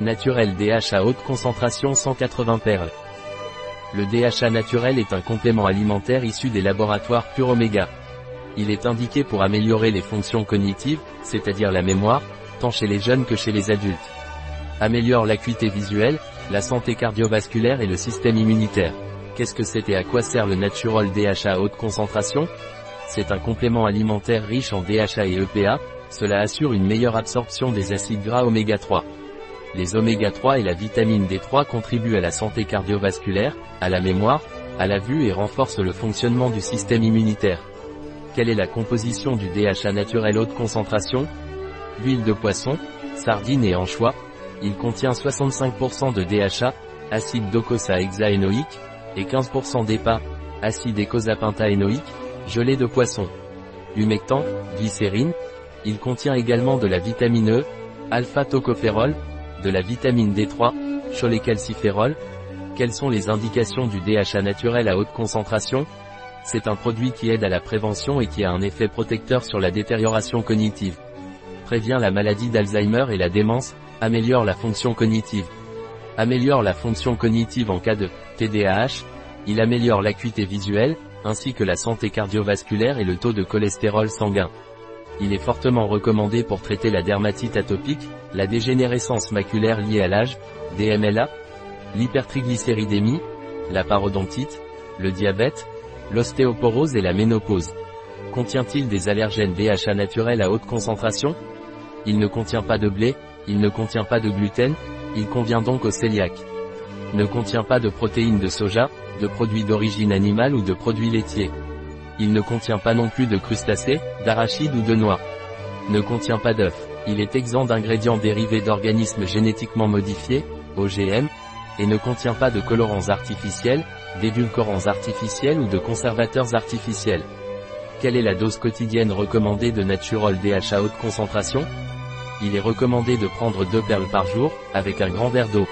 Naturel DHA haute concentration 180 perles. Le DHA naturel est un complément alimentaire issu des laboratoires Pure Omega. Il est indiqué pour améliorer les fonctions cognitives, c'est-à-dire la mémoire, tant chez les jeunes que chez les adultes. Améliore l'acuité visuelle, la santé cardiovasculaire et le système immunitaire. Qu'est-ce que c'est et à quoi sert le Natural DHA haute concentration? C'est un complément alimentaire riche en DHA et EPA, cela assure une meilleure absorption des acides gras oméga 3. Les oméga 3 et la vitamine D3 contribuent à la santé cardiovasculaire, à la mémoire, à la vue et renforcent le fonctionnement du système immunitaire. Quelle est la composition du DHA naturel haute concentration? Huile de poisson, sardine et anchois. Il contient 65% de DHA, acide docosahexaénoïque, et 15% d'EPA, acide écosapentaénoïque, gelée de poisson. Humectant, glycérine. Il contient également de la vitamine E, alpha-tocopherol, de la vitamine D3, cholécalciférol. Quelles sont les indications du DHA naturel à haute concentration? C'est un produit qui aide à la prévention et qui a un effet protecteur sur la détérioration cognitive. Prévient la maladie d'Alzheimer et la démence, améliore la fonction cognitive. Améliore la fonction cognitive en cas de TDAH, il améliore l'acuité visuelle, ainsi que la santé cardiovasculaire et le taux de cholestérol sanguin. Il est fortement recommandé pour traiter la dermatite atopique, la dégénérescence maculaire liée à l'âge, DMLA, l'hypertriglycéridémie, la parodontite, le diabète, l'ostéoporose et la ménopause. Contient-il des allergènes DHA naturels à haute concentration? Il ne contient pas de blé, il ne contient pas de gluten, il convient donc au cœliaques. Ne contient pas de protéines de soja, de produits d'origine animale ou de produits laitiers. Il ne contient pas non plus de crustacés, d'arachides ou de noix. Ne contient pas d'œufs. Il est exempt d'ingrédients dérivés d'organismes génétiquement modifiés, OGM, et ne contient pas de colorants artificiels, d'édulcorants artificiels ou de conservateurs artificiels. Quelle est la dose quotidienne recommandée de Natural DHA haute concentration? Il est recommandé de prendre 2 perles par jour, avec un grand verre d'eau.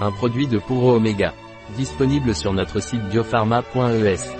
Un produit de Puro Omega. Disponible sur notre site biopharma.es.